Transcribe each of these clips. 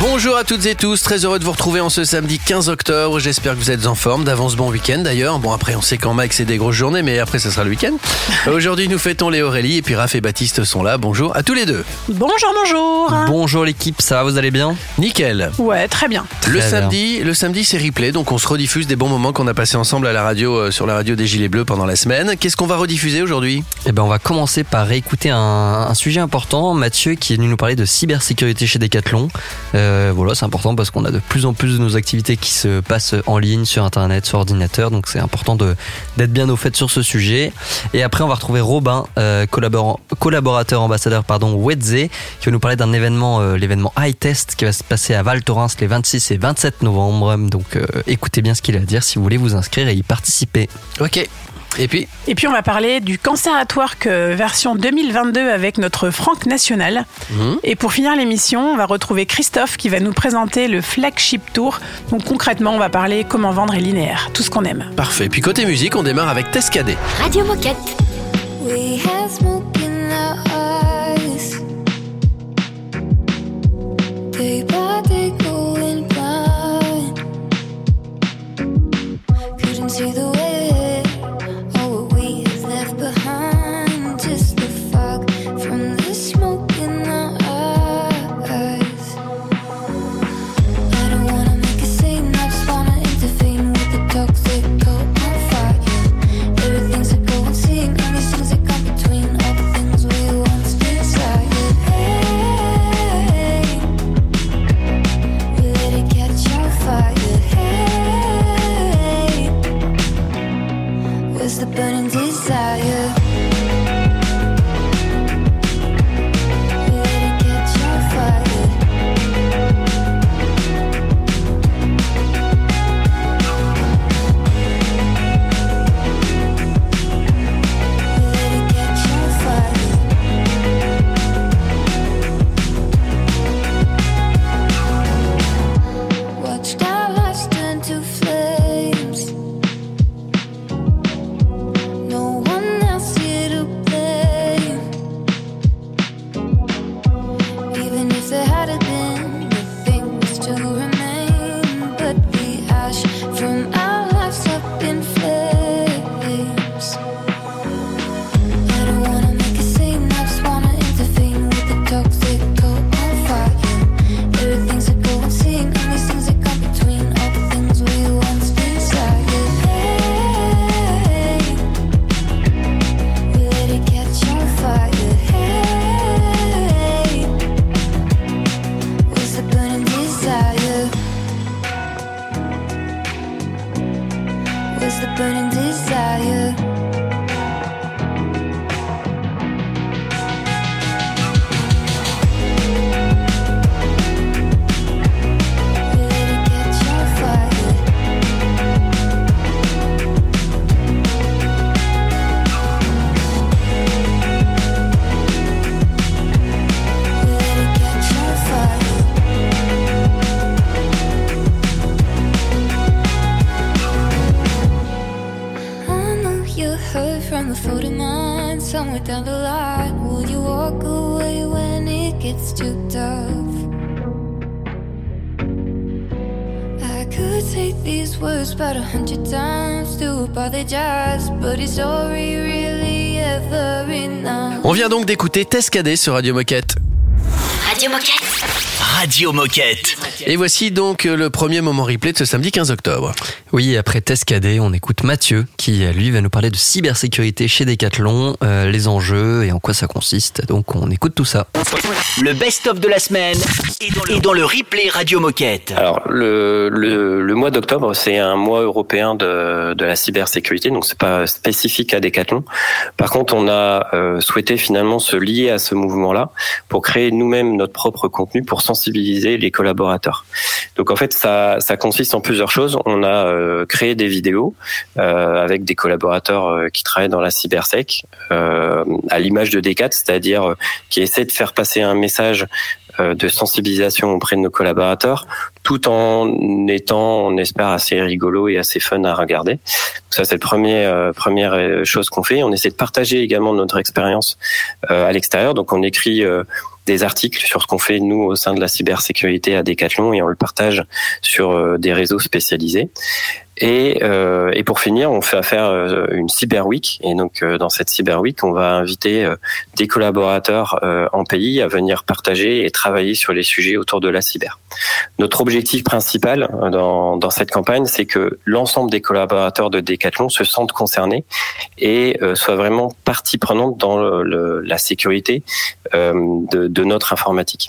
Bonjour à toutes et tous, très heureux de vous retrouver en ce samedi 15 octobre. J'espère que vous êtes en forme. D'avance, bon week-end d'ailleurs. Bon, après, on sait qu'en Max, c'est des grosses journées, mais après, ce sera le week-end. Aujourd'hui, nous fêtons les Aurélie et puis Raph et Baptiste sont là. Bonjour à tous les deux. Bonjour, bonjour. Bonjour l'équipe, ça va, vous allez bien? Nickel. Ouais, très bien. Le Très samedi, le samedi, c'est replay, donc on se rediffuse des bons moments qu'on a passés ensemble à la radio, euh, sur la radio des Gilets Bleus pendant la semaine. Qu'est-ce qu'on va rediffuser aujourd'hui? Eh ben, on va commencer par réécouter un, un sujet important. Mathieu qui est venu nous parler de cybersécurité chez Decathlon. Euh, voilà, c'est important parce qu'on a de plus en plus de nos activités qui se passent en ligne, sur Internet, sur ordinateur. Donc c'est important d'être bien au fait sur ce sujet. Et après, on va retrouver Robin, euh, collaborateur ambassadeur pardon, Wedze, qui va nous parler d'un événement, euh, l'événement High Test, qui va se passer à Val Thorens les 26 et 27 novembre. Donc euh, écoutez bien ce qu'il a à dire si vous voulez vous inscrire et y participer. Ok. Et puis, Et puis on va parler du Cancer at Work euh, version 2022 avec notre Franck National. Mhm. Et pour finir l'émission, on va retrouver Christophe qui va nous présenter le Flagship Tour. Donc concrètement, on va parler comment vendre et linéaire, tout ce qu'on aime. parfait. Puis côté musique, on démarre avec Tescadé. Radio Moquette. We had smoke in our eyes. Day by day going blind. Couldn't see the these words about a hundred times to apologize, but is sorry really ever enough? On vient donc d'écouter Tescadé sur Radio Moquette. Radio Moquette. Radio Moquette. Et voici donc euh, le premier moment replay de ce samedi 15 octobre. Oui, après Tescadé, on écoute Mathieu qui, euh, lui, va nous parler de cybersécurité chez Decathlon, euh, les enjeux et en quoi ça consiste. Donc, on écoute tout ça. Le best-of de la semaine est dans le, replay Radio Moquette. Alors le, le, le mois d'octobre, c'est un mois européen de, de la cybersécurité, donc c'est pas spécifique à Decathlon. Par contre, on a euh, souhaité finalement se lier à ce mouvement-là pour créer nous-mêmes notre propre contenu pour sensibiliser les collaborateurs. Donc en fait, ça, consiste en plusieurs choses. On a euh, créé des vidéos euh, avec des collaborateurs euh, qui travaillent dans la cybersec, à l'image de Decat, c'est-à-dire qui essaient de faire passer un message de sensibilisation auprès de nos collaborateurs, tout en étant, on espère, assez rigolo et assez fun à regarder. Ça, c'est le premier première chose qu'on fait. On essaie de partager également notre expérience à l'extérieur. Donc, on écrit des articles sur ce qu'on fait nous au sein de la cybersécurité à Decathlon et on le partage sur euh, des réseaux spécialisés. Et, euh, et pour finir, on fait affaire euh, une Cyber Week. Et donc, euh, dans cette Cyber Week, on va inviter euh, des collaborateurs en pays à venir partager et travailler sur les sujets autour de la cyber. Notre objectif principal dans, dans cette campagne, c'est que l'ensemble des collaborateurs de Decathlon se sentent concernés et soient vraiment partie prenante dans le- le- la sécurité de, de notre informatique.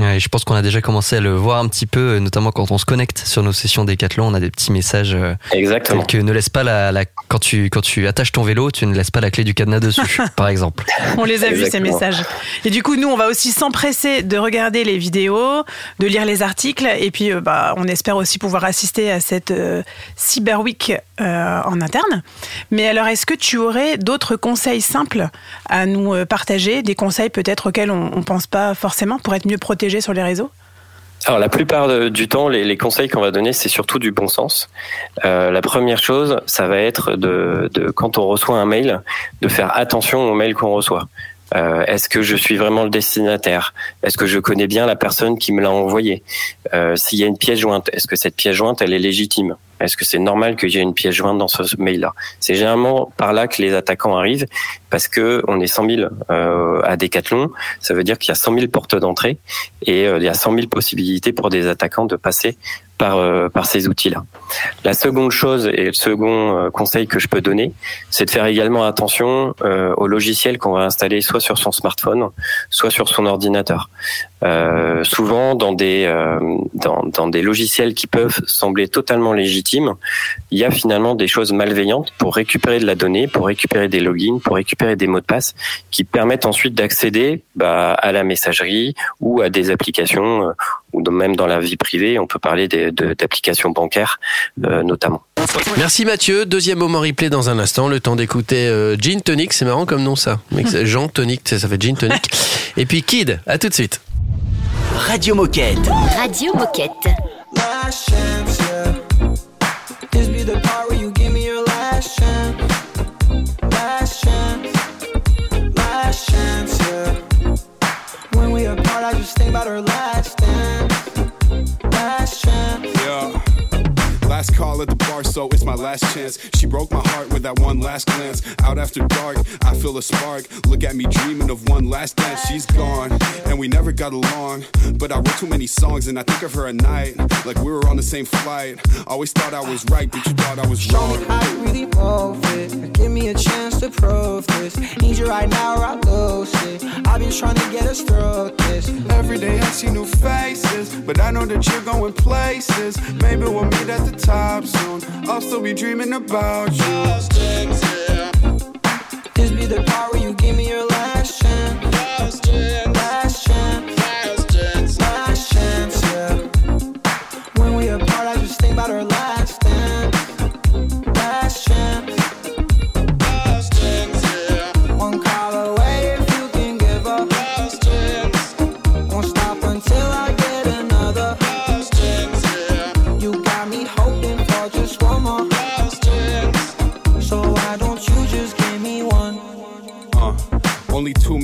Ouais, je pense qu'on a déjà commencé à le voir un petit peu, notamment quand on se connecte sur nos sessions Décathlon, on a des petits messages euh, Exactement. que ne laisse pas la, la- quand tu quand tu attaches ton vélo, tu ne laisses pas la clé du cadenas dessus, par exemple. On les a vus ces messages. Et du coup, nous, on va aussi s'empresser de regarder les vidéos, de lire les articles, et puis euh, bah, on espère aussi pouvoir assister à cette euh, Cyber Week euh, en interne. Mais alors, est-ce que tu aurais d'autres conseils simples à nous partager, des conseils peut-être auxquels on ne pense pas forcément pour être mieux protégé sur les réseaux? Alors la plupart du temps, les, conseils qu'on va donner, c'est surtout du bon sens. Euh, la première chose, ça va être de, quand on reçoit un mail, de faire attention au mail qu'on reçoit. Euh, Est-ce que je suis vraiment le destinataire? Est-ce que je connais bien la personne qui me l'a envoyé? Euh, S'il y a une pièce jointe, est-ce que cette pièce jointe, elle est légitime? Est-ce que c'est normal que j'ai une pièce jointe dans ce mail-là? C'est généralement par là que les attaquants arrivent, parce que on est 100 000 euh, à Decathlon. Ça veut dire qu'il y a 100 000 portes d'entrée et euh, il y a 100 000 possibilités pour des attaquants de passer par euh, par ces outils-là. La seconde chose et le second conseil que je peux donner, c'est de faire également attention euh, au logiciel qu'on va installer soit sur son smartphone, soit sur son ordinateur. Euh, souvent dans des euh, dans, dans des logiciels qui peuvent sembler totalement légitimes, il y a finalement des choses malveillantes pour récupérer de la donnée, pour récupérer des logins, pour récupérer des mots de passe qui permettent ensuite d'accéder bah, à la messagerie ou à des applications euh, ou même dans la vie privée, on peut parler d'applications bancaires euh, notamment. Merci Mathieu. Deuxième moment replay dans un instant. Le temps d'écouter euh, Gin Tonic. C'est marrant comme nom ça. C'est Jean Tonic, ça ça fait Gin Tonic. Et puis Kid. À tout de suite. Radio Moquette. Radio Moquette. About our last. Last chance. Yeah. Last call at the bar, so it's my last chance. She broke my heart with that one last glance. Out after dark, I feel a spark. Look at me dreaming of one last dance. She's gone, and we never got along. But I wrote too many songs, and I think of her at night. Like we were on the same flight. Always thought I was right, but you thought I was Show me wrong. how you really move it. Give me a chance to prove this. Need you right now, or I lose it. I've been trying to get us through this. Every day I see new faces, but I know that you're going places. Maybe we'll meet at the top soon. I'll still be dreaming about you. This be the part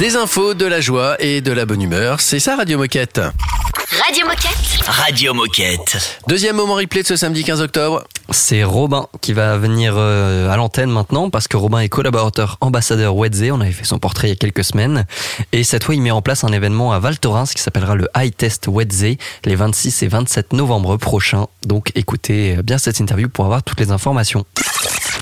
Des infos, de la joie et de la bonne humeur. C'est ça Radio Moquette. Radio Moquette. Radio Moquette. Deuxième moment replay de ce samedi 15 octobre. C'est Robin qui va venir euh, à l'antenne maintenant parce que Robin est collaborateur ambassadeur Wedze. On avait fait son portrait il y a quelques semaines. Et cette fois, il met en place un événement à Val Thorens qui s'appellera le High Test Wedze les 26 et 27 novembre prochains. Donc écoutez bien cette interview pour avoir toutes les informations.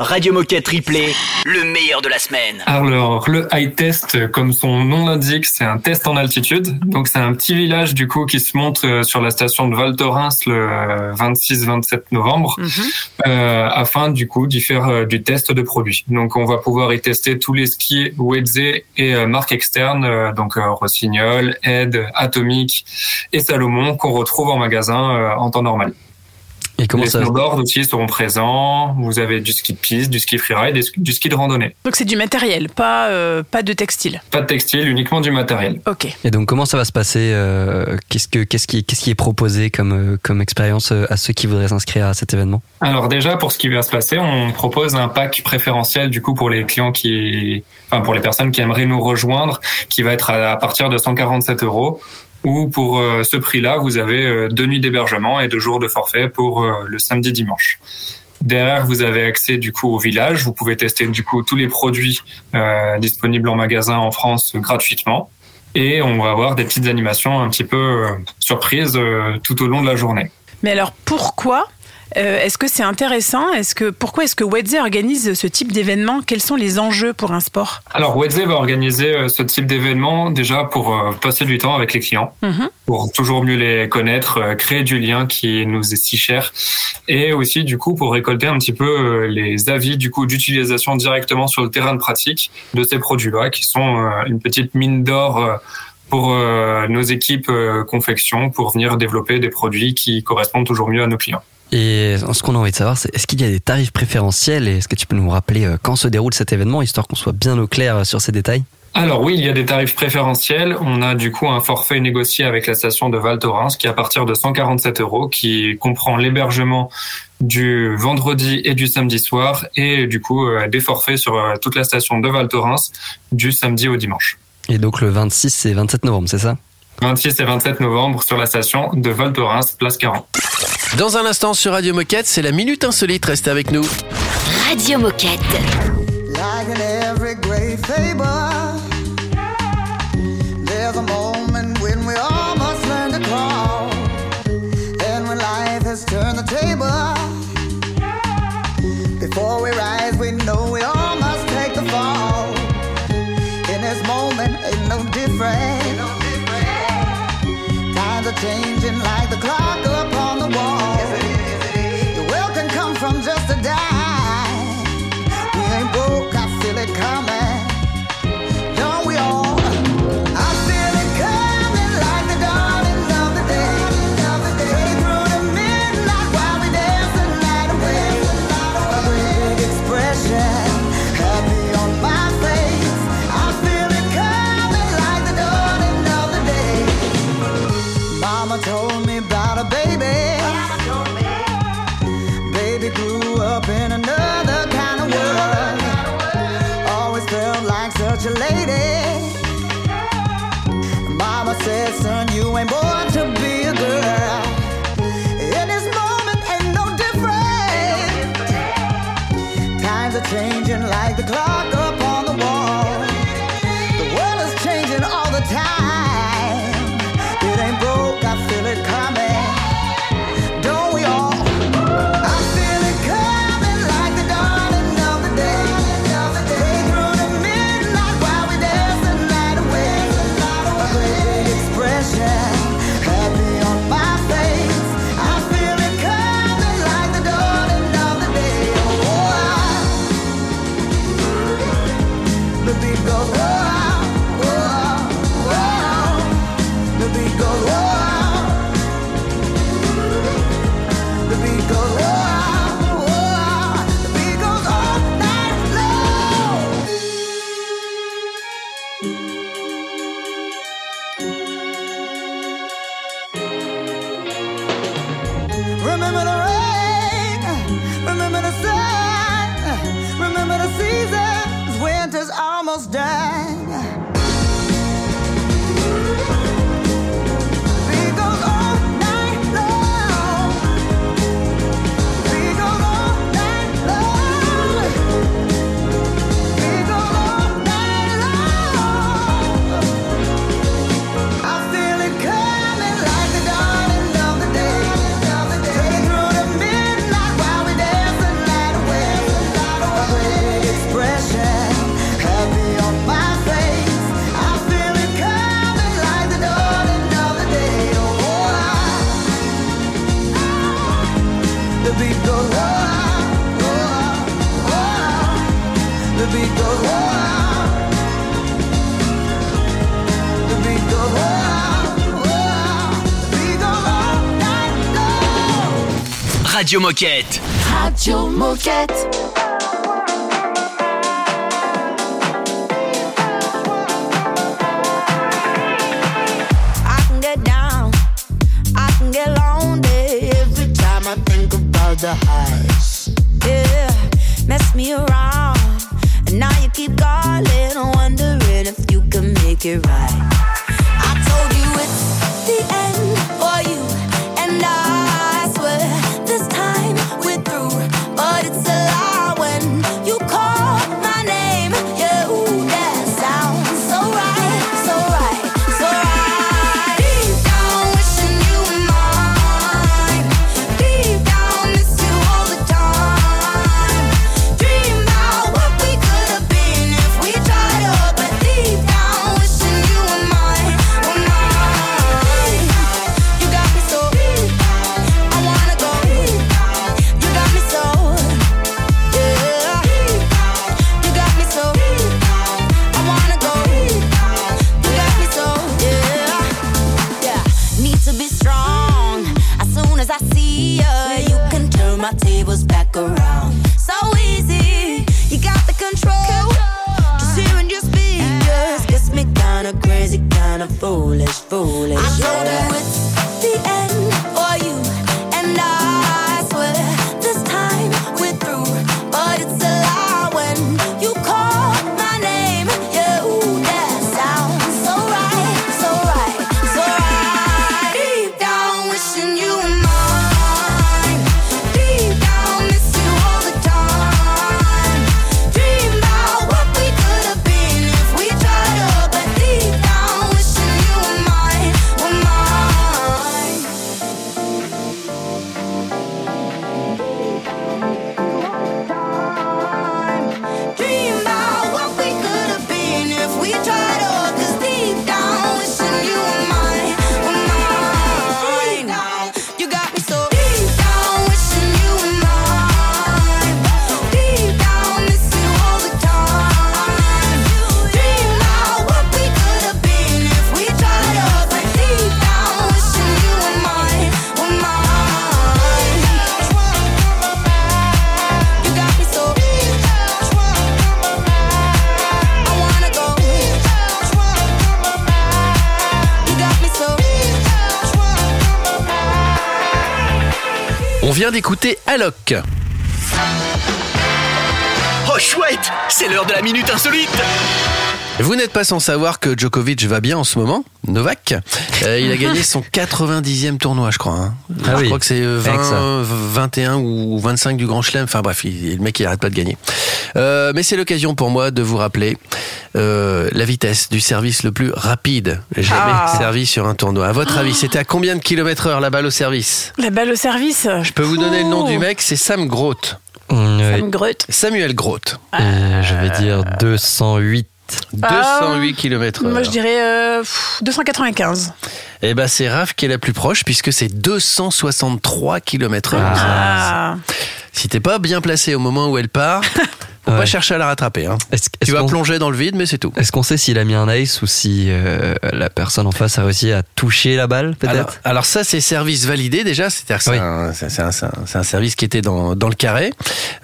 Radio Moquette Replay, le meilleur de la semaine. Alors, le high test, comme son nom l'indique, c'est un test en altitude. Donc, c'est un petit village, du coup, qui se monte euh, sur la station de Val Thorens le 26-27 novembre, euh, afin, du coup, d'y faire euh, du test de produits. Donc, on va pouvoir y tester tous les skis Wedze et euh, marques externes, euh, donc euh, Rossignol, Ed, Atomic et Salomon, qu'on retrouve en magasin euh, en temps normal. Et comment les ça snowboards aussi seront présents. Vous avez du ski de piste, du ski freeride et du ski de randonnée. Donc c'est du matériel, pas, euh, pas de textile. Pas de textile, uniquement du matériel. Ok. Et donc comment ça va se passer euh, Qu'est-ce que qu'est-ce qui qu'est-ce qui est proposé comme euh, comme expérience euh, à ceux qui voudraient s'inscrire à cet événement? Alors déjà pour ce qui va se passer, on propose un pack préférentiel du coup pour les clients qui, enfin pour les personnes qui aimeraient nous rejoindre, qui va être à, à partir de 147 euros. Ou pour euh, ce prix-là, vous avez euh, deux nuits d'hébergement et deux jours de forfait pour euh, le samedi dimanche. Derrière, vous avez accès du coup au village. Vous pouvez tester du coup tous les produits disponibles en magasin en France gratuitement. Et on va avoir des petites animations un petit peu surprises tout au long de la journée. Mais alors pourquoi euh, Est-ce que c'est intéressant? Est-ce que pourquoi est-ce que Wedze organise ce type d'événement? Quels sont les enjeux pour un sport? Alors, Wedze va organiser euh, ce type d'événement déjà pour euh, passer du temps avec les clients, Mhm. pour toujours mieux les connaître, créer du lien qui nous est si cher, et aussi du coup pour récolter un petit peu les avis du coup d'utilisation directement sur le terrain de pratique de ces produits-là, qui sont une petite mine d'or. pour nos équipes confection, pour venir développer des produits qui correspondent toujours mieux à nos clients. Et ce qu'on a envie de savoir, c'est est-ce qu'il y a des tarifs préférentiels et est-ce que tu peux nous rappeler euh, quand se déroule cet événement, histoire qu'on soit bien au clair euh, sur ces détails? Alors oui, il y a des tarifs préférentiels. On a du coup un forfait négocié avec la station de Val Thorens qui est à partir de 147 euros, qui comprend l'hébergement du vendredi et du samedi soir et du coup euh, des forfaits sur euh, toute la station de Val Thorens du samedi au dimanche. Et donc le 26 et 27 novembre, c'est ça? 26 et 27 novembre sur la station de Val Thorens, place 40. Dans un instant sur Radio Moquette, c'est la Minute Insolite. Restez avec nous. Radio Moquette. Like in every great fable, there's a moment when we all must learn to crawl. And when life has turned the table, before we rise, we know we all must take the fall. In this moment, ain't no different. Up in another kind of world. Always felt like such a lady. Mama said, son, you ain't born Radio Moquette. Radio Moquette. The highs. Yeah, mess me around, and now you keep calling, wondering if you can make it right. Vient d'écouter Alok. Oh chouette, c'est l'heure de la minute insolite. Vous n'êtes pas sans savoir que Djokovic va bien en ce moment, Novak. Euh, il a gagné son 90e tournoi, je crois. hein. Ah je oui. crois que c'est euh, Avec ça. 20, 21 ou 25 du Grand Chelem. Enfin bref, il- le mec il arrête pas de gagner. Euh, mais c'est l'occasion pour moi de vous rappeler euh, la vitesse du service le plus rapide jamais Ah. servi sur un tournoi. À votre avis, c'était à combien de kilomètres heure la balle au service La balle au service. Je peux vous donner le nom du mec, c'est Sam Groth. Sam Groth. Samuel Groth. Euh, je vais dire 208. 208 km Moi, je dirais euh, pff, 295. Eh ben, c'est Raph qui est la plus proche puisque c'est 263 km heure. Ah. Si t'es pas bien placé au moment où elle part, faut pas chercher à la rattraper. Hein. Est-ce- Tu vas plonger dans le vide, mais c'est tout. Est-ce qu'on sait s'il a mis un ace ou si euh, la personne en face a réussi à toucher la balle, Alors, peut-être alors ça, c'est service validé déjà. C'est-à-dire que c'est Oui. un, c'est- c'est un- c'est un- c'est un service qui était dans, dans le carré.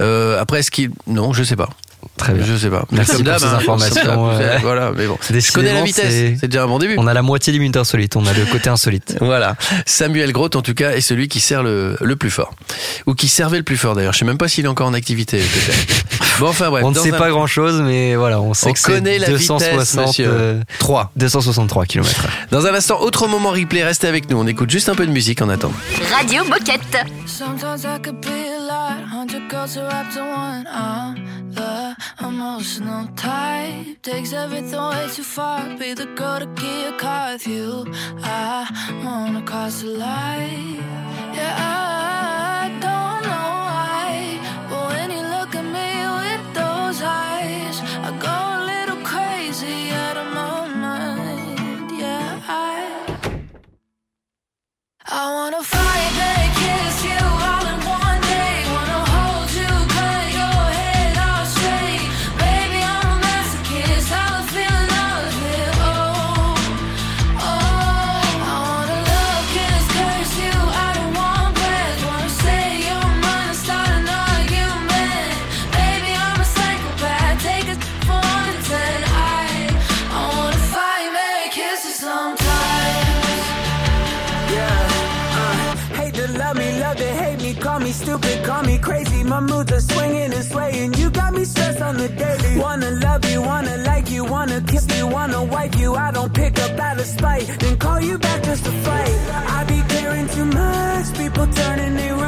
Euh, après, est-ce qu'il... Non, je sais pas. Très bien. Je sais pas. Merci Comme pour ces hein, informations, ouais. Voilà, mais bon. Je connais la vitesse. c'est- déjà un bon début. On a la moitié du minute insolite, on a le côté insolite. Voilà. Samuel Groth, en tout cas, est celui qui sert le, le plus fort. Ou qui servait le plus fort, d'ailleurs. Je sais même pas s'il est encore en activité. Bon, enfin, bref. on ne sait un- pas grand chose, mais voilà, on sait On que c'est connaît la 260, vitesse, monsieur. euh, 3. 263 km. Dans un instant, autre moment replay. Restez avec nous. On écoute juste un peu de musique en attendant. Radio Moquette. The emotional type. Takes everything way too far. Be the girl to get a car with you. I wanna cross the line. Yeah, I don't know why, but when you look at me with those eyes, I go a little crazy out of my mind. Yeah, I. I wanna fight, then kiss you you daily. Wanna love you, wanna like you, wanna kiss you, wanna wipe you. I don't pick up out of spite, then call you back just to fight. I be caring too much, people turning around.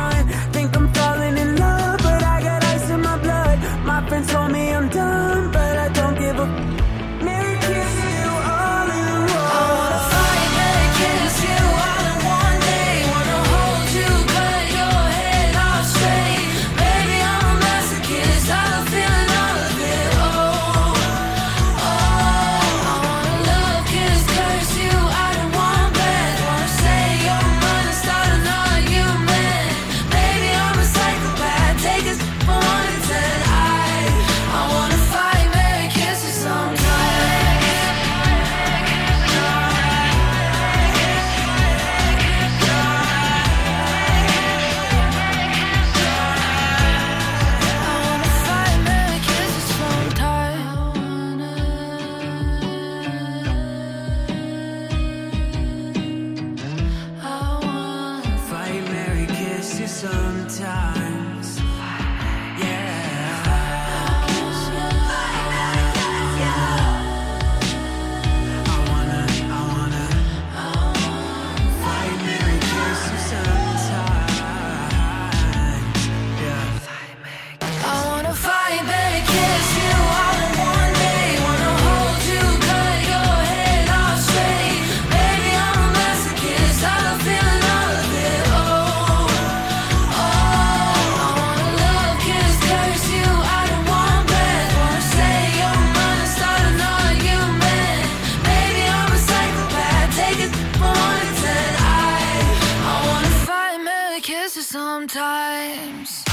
sometimes.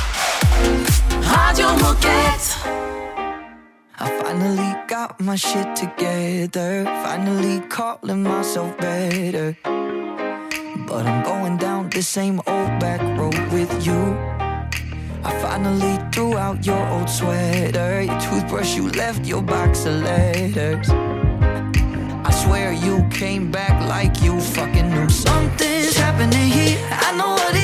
Radio Moquette. I finally got my shit together. Finally calling myself better. But I'm going down the same old back road with you. I finally threw out your old sweater. Your toothbrush, you left your box of letters. I swear you came back like you fucking knew something's happening here. I know what it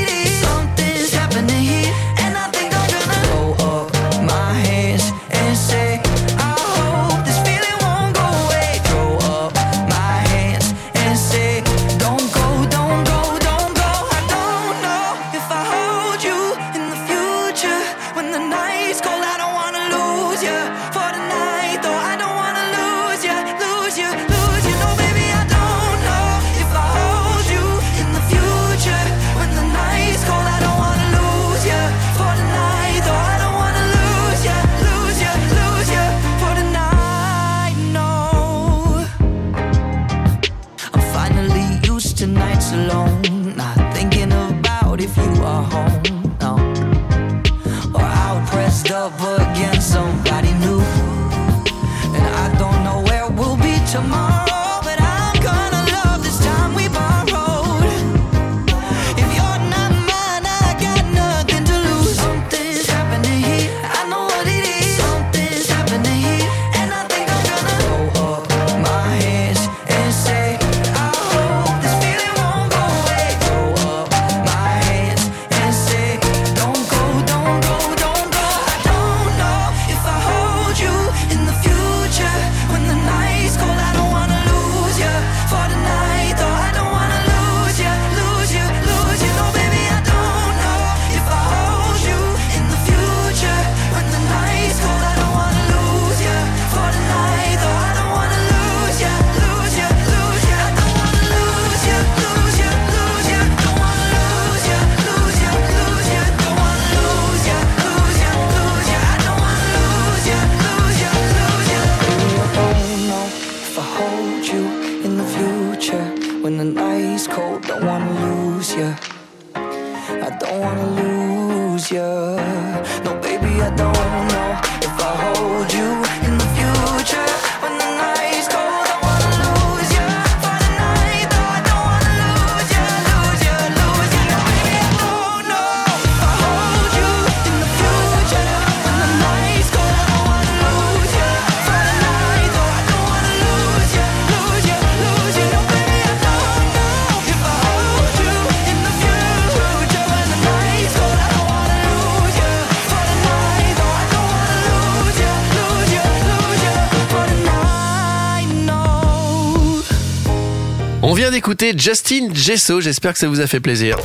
d'écouter Justin Gesso, j'espère que ça vous a fait plaisir.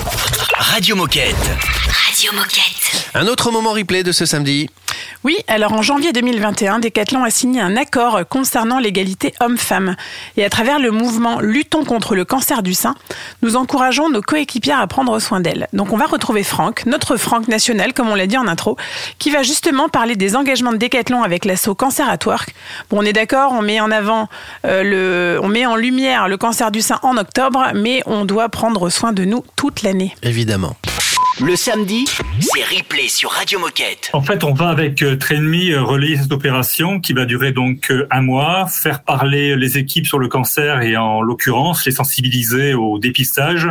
Radio Moquette. Radio Moquette. Un autre moment replay de ce samedi. Oui, alors en janvier 2021, Decathlon a signé un accord concernant l'égalité homme-femme. Et à travers le mouvement Luttons contre le cancer du sein, nous encourageons nos coéquipières à prendre soin d'elles. Donc on va retrouver Franck, notre Franck national, comme on l'a dit en intro, qui va justement parler des engagements de Decathlon avec l'assaut Cancer at Work. Bon, on est d'accord, on met en avant euh, le, on met en lumière le cancer du sein en octobre, mais on doit prendre soin de nous toute l'année. Évidemment. Le samedi, c'est replay sur Radio Moquette. En fait, on va avec euh, Trainme euh, relayer cette opération qui va durer donc euh, un mois, faire parler les équipes sur le cancer et en l'occurrence les sensibiliser au dépistage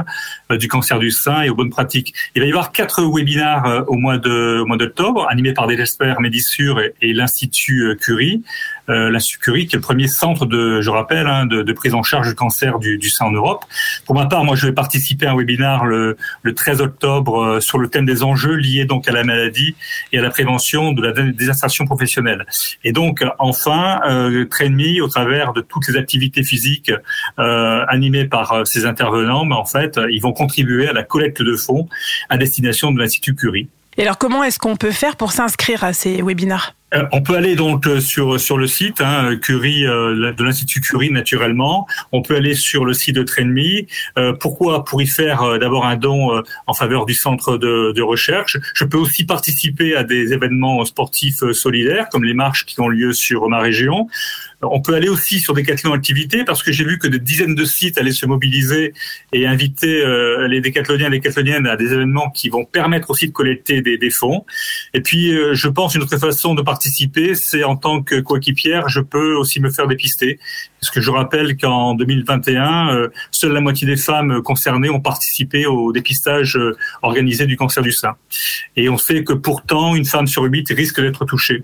euh, du cancer du sein et aux bonnes pratiques. Il va y avoir quatre webinaires euh, au mois de au d'octobre animés par des experts Médissure et, l'Institut Curie. Euh, L'Institut Curie qui est le premier centre de, je rappelle, hein, de, de prise en charge du cancer du, du sein en Europe. Pour ma part, moi, je vais participer à un webinaire le, le 13 octobre euh, sur le thème des enjeux liés donc à la maladie et à la prévention de la dé- désinsertion professionnelle. Et donc, enfin, euh, TrainMe, au travers de toutes les activités physiques euh, animées par euh, ces intervenants, mais en fait, ils vont contribuer à la collecte de fonds à destination de l'Institut Curie. Et alors comment est-ce qu'on peut faire pour s'inscrire à ces webinaires Euh, On peut aller donc euh, sur sur le site hein, Curie euh, de l'Institut Curie naturellement. On peut aller sur le site de TrainMe. Euh, pourquoi Pour y faire euh, d'abord un don euh, en faveur du centre de, de recherche? Je peux aussi participer à des événements sportifs euh, solidaires comme les marches qui ont lieu sur ma région. On peut aller aussi sur Décathlon Activités parce que j'ai vu que des dizaines de sites allaient se mobiliser et inviter euh, les décathloniens et les décathloniennes à des événements qui vont permettre aussi de collecter des, des fonds. Et puis, euh, je pense une autre façon de participer, c'est en tant que coéquipière, je peux aussi me faire dépister. Parce que je rappelle qu'en 2021, euh, seule la moitié des femmes concernées ont participé au dépistage euh, organisé du cancer du sein. Et on sait que pourtant, une femme sur huit risque d'être touchée.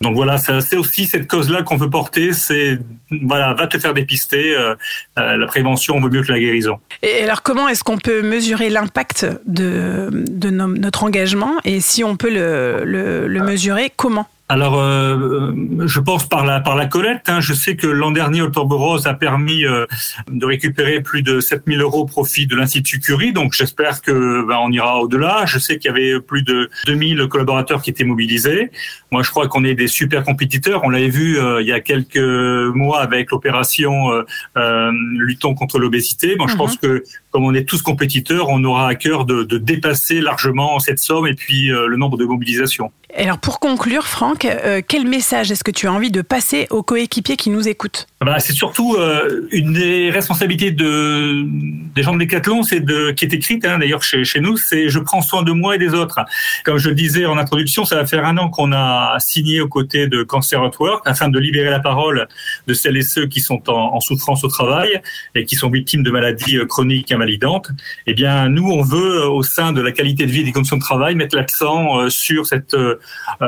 Donc voilà, c'est aussi cette cause-là qu'on veut porter, c'est voilà, va te faire dépister. euh, euh, la prévention vaut mieux que la guérison. Et alors comment est-ce qu'on peut mesurer l'impact de, de no- notre engagement et si on peut le, le- le mesurer, comment? Alors, euh, je pense par la par la collecte. hein. Je sais que l'an dernier, Octobre Rose a permis euh, de récupérer plus de 7000 euros profit de l'Institut Curie. Donc, j'espère que ben, on ira au-delà. Je sais qu'il y avait plus de 2000 collaborateurs qui étaient mobilisés. Moi, je crois qu'on est des super compétiteurs. On l'avait vu euh, il y a quelques mois avec l'opération euh, euh, luttons contre l'obésité. Bon, je Mhm. pense que comme on est tous compétiteurs, on aura à cœur de, de dépasser largement cette somme et puis euh, le nombre de mobilisations. Alors pour conclure, Franck, euh, quel message est-ce que tu as envie de passer aux coéquipiers qui nous écoutent? Bah, c'est surtout euh, une des responsabilités de, des gens de Decathlon, c'est de qui est écrite hein, d'ailleurs chez, chez nous, c'est je prends soin de moi et des autres. Comme je le disais en introduction, ça va faire un an qu'on a signé aux côtés de Cancer at Work afin de libérer la parole de celles et ceux qui sont en, en souffrance au travail et qui sont victimes de maladies chroniques invalidantes. Eh bien, nous, on veut euh, au sein de la qualité de vie et des conditions de travail mettre l'accent euh, sur cette euh,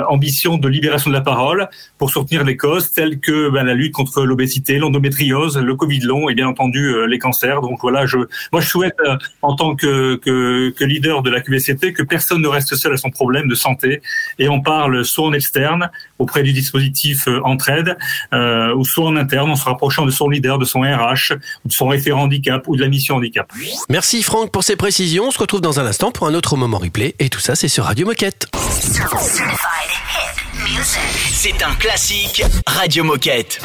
ambition de libération de la parole pour soutenir les causes telles que ben, la lutte contre l'obésité, l'endométriose, le Covid long et bien entendu les cancers. Donc voilà, je, moi je souhaite en tant que, que, leader de la QVCT que personne ne reste seul à son problème de santé et on parle soit en externe auprès du dispositif Entraide ou soit en interne en se rapprochant de son leader, de son RH, de son référent handicap ou de la mission handicap. Merci Franck pour ces précisions. On se retrouve dans un instant pour un autre moment replay. Et tout ça, c'est sur Radio Moquette. C'est un classique Radio Moquette.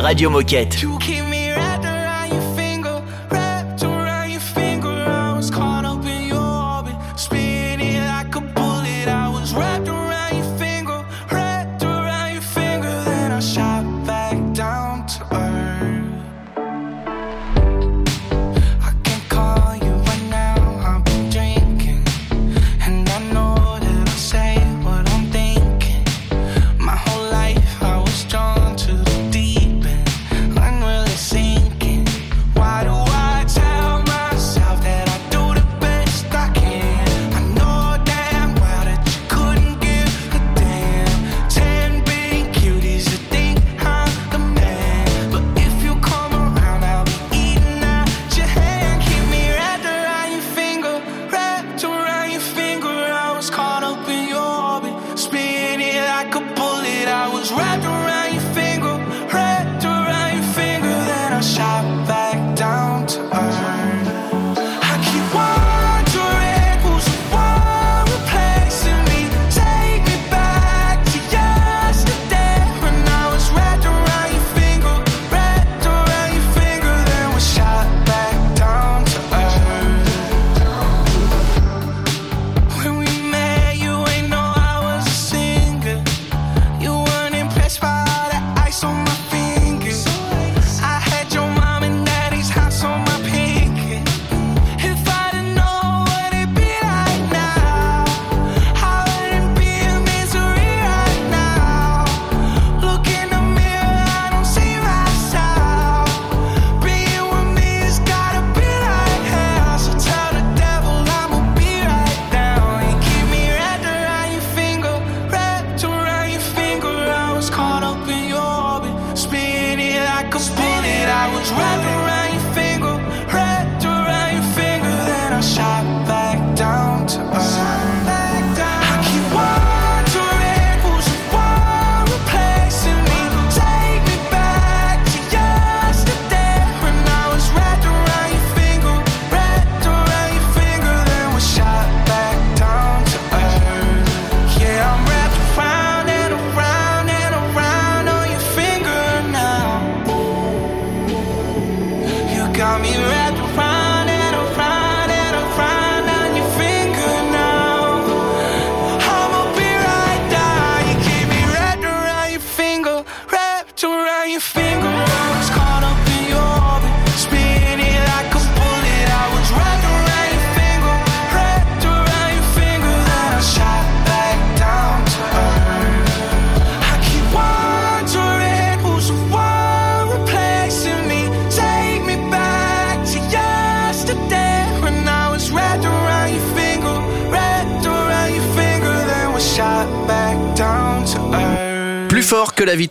Radio, Moquette.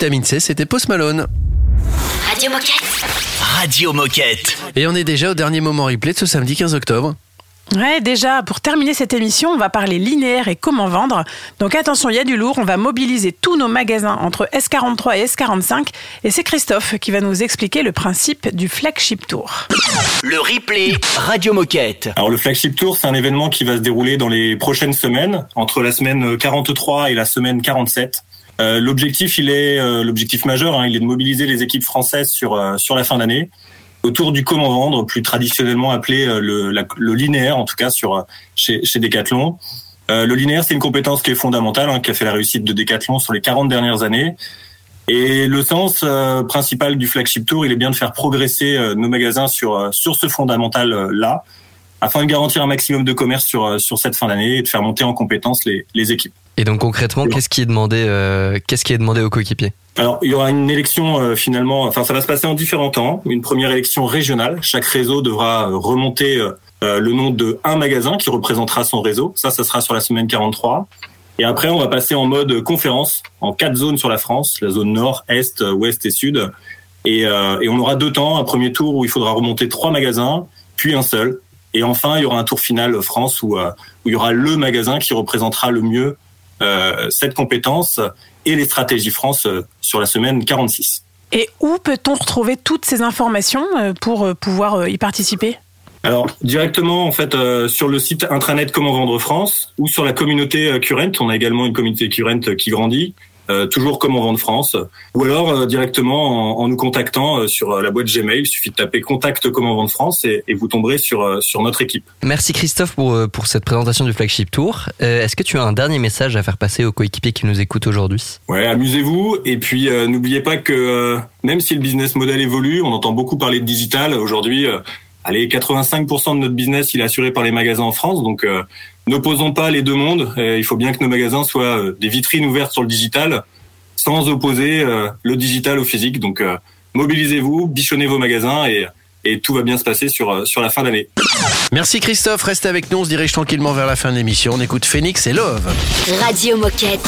Vitamine C, c'était Post Malone. Radio Moquette. Radio Moquette. Et on est déjà au dernier moment replay de ce samedi 15 octobre. Ouais, déjà, pour terminer cette émission, on va parler linéaire et comment vendre. Donc attention, il y a du lourd. On va mobiliser tous nos magasins entre S43 et S45. Et c'est Christophe qui va nous expliquer le principe du flagship tour. Le replay Radio Moquette. Alors le flagship tour, c'est un événement qui va se dérouler dans les prochaines semaines, entre la semaine 43 et la semaine 47. Euh, l'objectif, il est euh, l'objectif majeur, hein, il est de mobiliser les équipes françaises sur euh, sur la fin d'année autour du comment vendre, plus traditionnellement appelé euh, le, le linéaire, en tout cas sur euh, chez, chez Decathlon. Le linéaire, c'est une compétence qui est fondamentale, hein, qui a fait la réussite de Decathlon sur les 40 dernières années. Et le sens principal du flagship tour, il est bien de faire progresser nos magasins sur sur ce fondamental là, afin de garantir un maximum de commerce sur sur cette fin d'année et de faire monter en compétence les les équipes. Et donc concrètement, qu'est-ce qui est demandé, euh, qu'est-ce qui est demandé aux coéquipiers? Alors, il y aura une élection euh, finalement, enfin ça va se passer en différents temps. Une première élection régionale. Chaque réseau devra euh, remonter euh, le nom de un magasin qui représentera son réseau. Ça, ça sera sur la semaine 43. Et après, on va passer en mode conférence en quatre zones sur la France, la zone nord, est, ouest et sud. Et, euh, et on aura deux temps, un premier tour où il faudra remonter trois magasins, puis un seul. Et enfin, il y aura un tour final France où, où il y aura le magasin qui représentera le mieux cette compétence et les stratégies France euh, sur la semaine 46. Et où peut-on retrouver toutes ces informations euh, pour euh, pouvoir euh, y participer? Alors directement en fait euh, sur le site intranet Comment vendre France ou sur la communauté euh, Current, on a également une communauté Current euh, qui grandit. Euh, toujours comme on vend France, ou alors euh, directement en, en, nous contactant euh, sur la boîte Gmail. Il suffit de taper contact comment vendre France et, et, vous tomberez sur sur notre équipe. Merci Christophe pour pour cette présentation du flagship tour. Est-ce que tu as un dernier message à faire passer aux coéquipiers qui nous écoutent aujourd'hui? Ouais, amusez-vous et puis n'oubliez pas que même si le business model évolue, on entend beaucoup parler de digital aujourd'hui. Allez, 85% de notre business, il est assuré par les magasins en France. Donc, euh, N'opposons pas les deux mondes. il faut bien que nos magasins soient euh, des vitrines ouvertes sur le digital, sans opposer euh, le digital au physique. Donc, euh, mobilisez-vous, bichonnez vos magasins et, tout va bien se passer sur, sur la fin d'année. Merci Christophe, reste avec nous, on se dirige tranquillement vers la fin de l'émission. On écoute Phoenix et Love. Radio Moquette.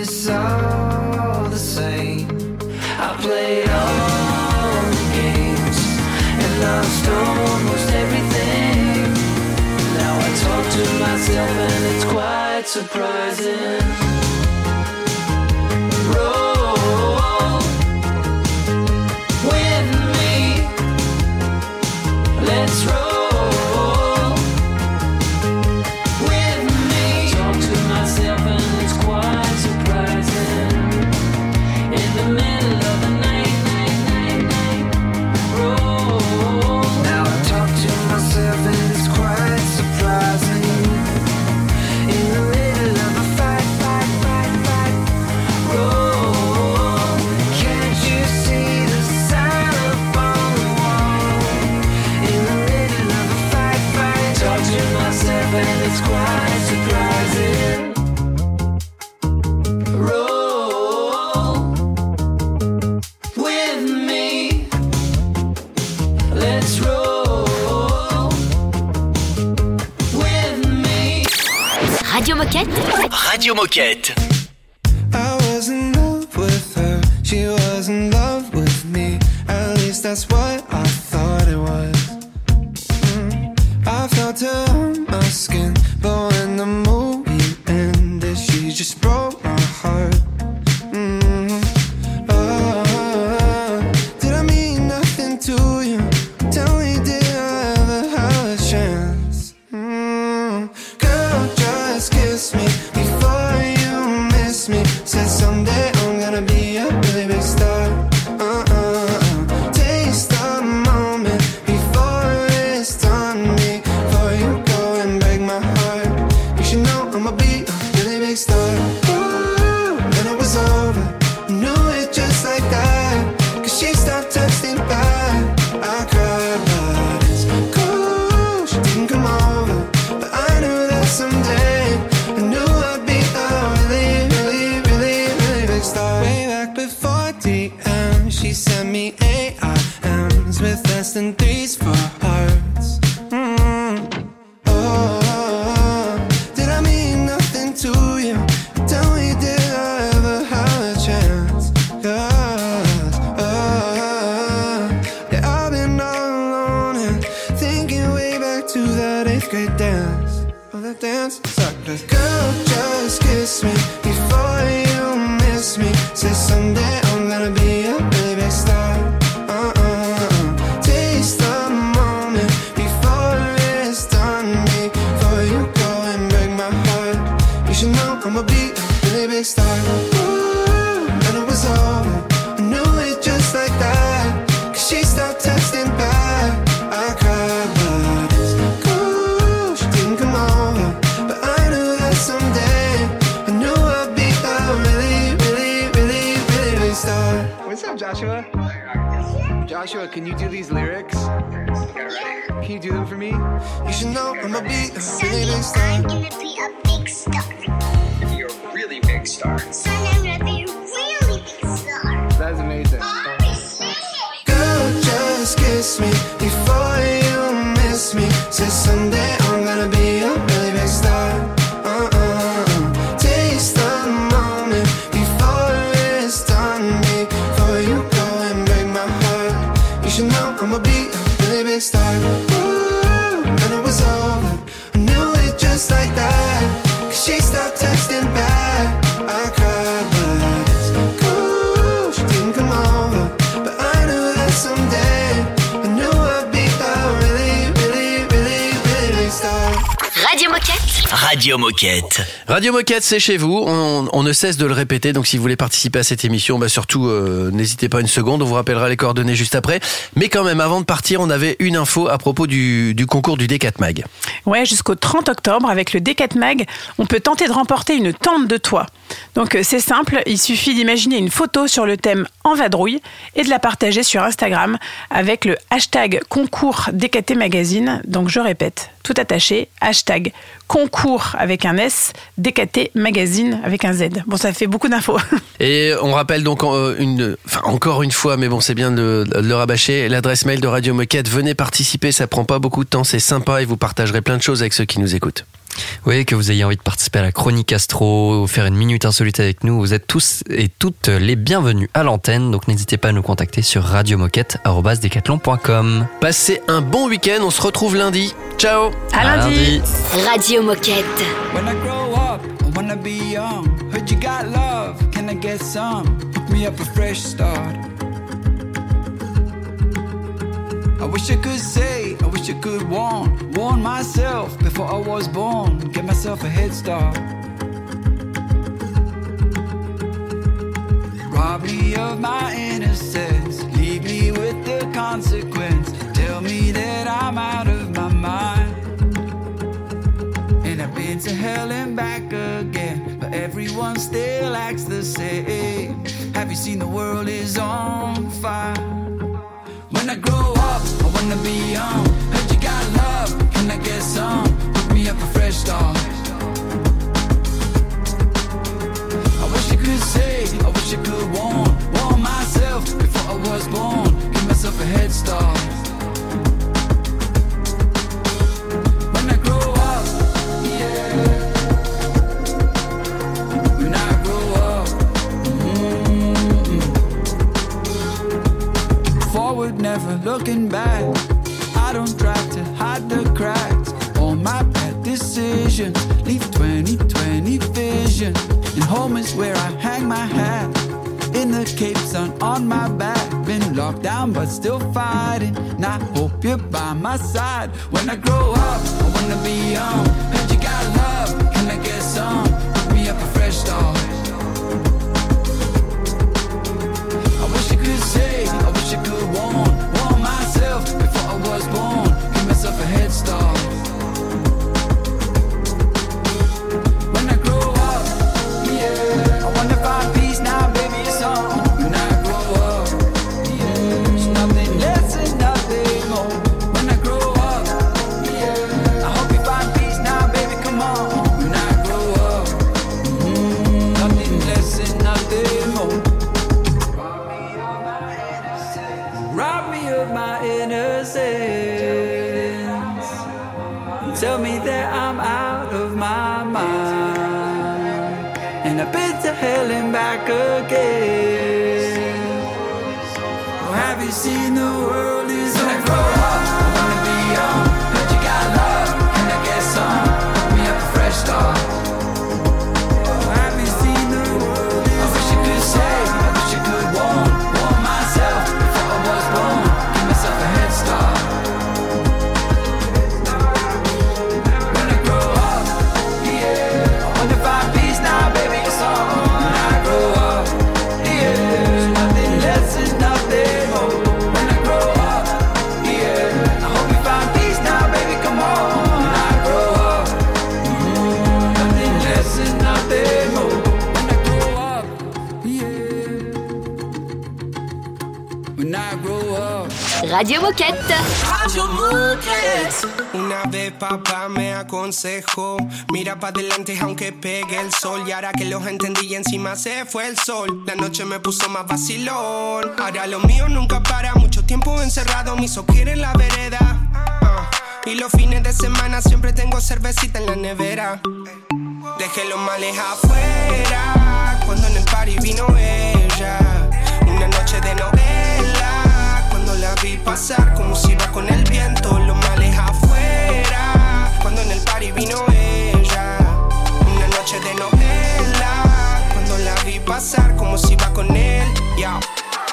it's all the same. I played all the games and lost almost everything. Now I talk to myself and it's quite surprising. Radio Moquette. Radio Moquette. Radio Moquette, c'est chez vous. On, on ne cesse de le répéter. Donc, si vous voulez participer à cette émission, bah surtout, euh, n'hésitez pas une seconde. On vous rappellera les coordonnées juste après. Mais quand même, avant de partir, on avait une info à propos du, du concours du D4 Mag. Ouais, jusqu'au 30 octobre, avec le D4 Mag, on peut tenter de remporter une tente de toit. Donc euh, c'est simple, il suffit d'imaginer une photo sur le thème En vadrouille et de la partager sur Instagram avec le hashtag concours DKT Magazine. Donc je répète, tout attaché, hashtag concours avec un S, DKT Magazine avec un Z. Bon, ça fait beaucoup d'infos. Et on rappelle donc euh, encore une fois, mais bon, c'est bien de, de le rabâcher, l'adresse mail de Radio Moquette. Venez participer, ça prend pas beaucoup de temps, c'est sympa et vous partagerez plein de choses avec ceux qui nous écoutent. Oui, que vous ayez envie de participer à la chronique astro, ou faire une minute insolite avec nous, vous êtes tous et toutes les bienvenus à l'antenne, donc n'hésitez pas à nous contacter sur radiomoquette.com. Passez un bon week-end, on se retrouve lundi. Ciao À lundi. Radio Moquette. When I grow up, I wanna be young. Heard you got love, can I get some? Hook me up a fresh start. I wish I could say, I wish I could warn, warn myself before I was born. Get myself a head start. Rob me of my innocence, leave me with the consequence. Tell me that I'm out of my mind. And I've been to hell and back again, but everyone still acts the same. Have you seen the world is on fire? When I grow I wanna be young. Heard you got love, can I get some? Hook me up a fresh start. I wish I could say, I wish I could warn, warn myself before I was born. Give myself a head start. Looking back. I don't try to hide the cracks. All my bad decisions leave 2020 vision. And home is where I hang my hat. In the Cape Sun on my back. Been locked down but still fighting. And I hope you're by my side. When I grow up, I wanna be young. Heard you got love, can I get some? Hook me up a fresh start. I wish I could say, I wish I could warn, a head start. Have you seen the world is on fire? Radio Moquette. Una vez papá me aconsejó, mira para adelante aunque pegue el sol. Y ahora que los entendí y encima se fue el sol, la noche me puso más vacilón. Ahora lo mío nunca para, mucho tiempo encerrado, me hizo en la vereda. Ah, Y los fines de semana siempre tengo cervecita en la nevera. Dejé los males afuera, cuando en el party vino ella. Una noche de novela, la vi pasar como si iba con el viento. Los males afuera, cuando en el party vino ella. Una noche de novela, cuando la vi pasar como si iba con él. Yeah.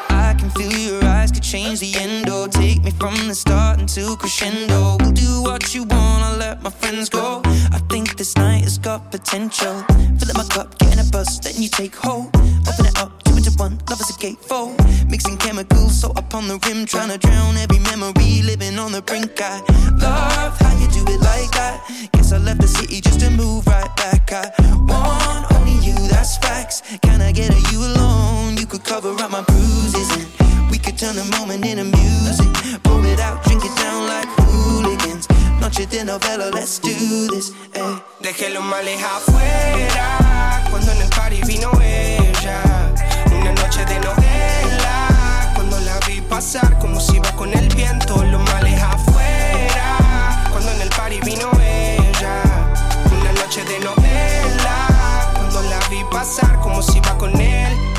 I can feel your eyes could change the endo. Take me from the start into crescendo. We'll do what you want, I'll let my friends go. I think this night has got potential. Fill up my cup, get in a bus, then you take hold. Open it up, one, love is a gatefold. Mixing chemicals, so up on the rim, trying to drown every memory, living on the brink. I love how you do it like that. Guess I left the city just to move right back. I want only you, that's facts. Can I get a you alone? You could cover up my bruises and we could turn the moment into music. Pour it out, drink it down like hooligans. Noche de novela, let's do this. Eh. Dejé los males afuera de novela cuando la vi pasar como si iba con el viento. Los males afuera cuando en el party vino ella. Una noche de novela cuando la vi pasar como si iba con él.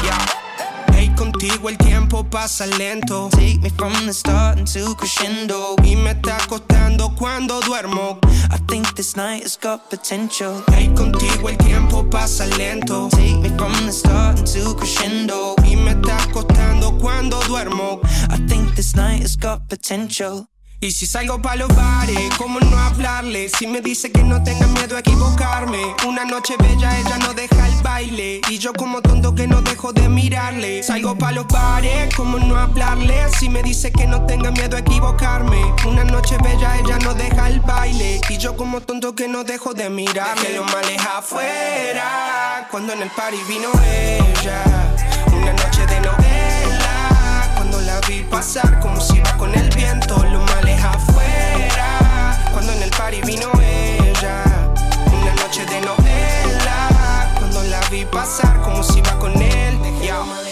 Contigo el tiempo pasa lento. Take me from the start into crescendo. Y me está costando cuando duermo. I think this night has got potential. Hey, contigo el tiempo pasa lento. Take me from the start into crescendo. Y me está costando cuando duermo. I think this night has got potential. Y si salgo pa' los bares, ¿cómo no hablarle? Si me dice que no tenga miedo a equivocarme. Una noche bella, ella no deja el baile. Y yo como tonto que no dejo de mirarle. Salgo pa' los bares, ¿cómo no hablarle? Si me dice que no tenga miedo a equivocarme. Una noche bella, ella no deja el baile. Y yo como tonto que no dejo de mirarle. Dejé los males afuera, cuando en el party vino ella. Una noche de novela, cuando la vi pasar como si iba con el viento. Afuera, cuando en el party vino ella. Una noche de novela, cuando la vi pasar como si iba con él. Yeah.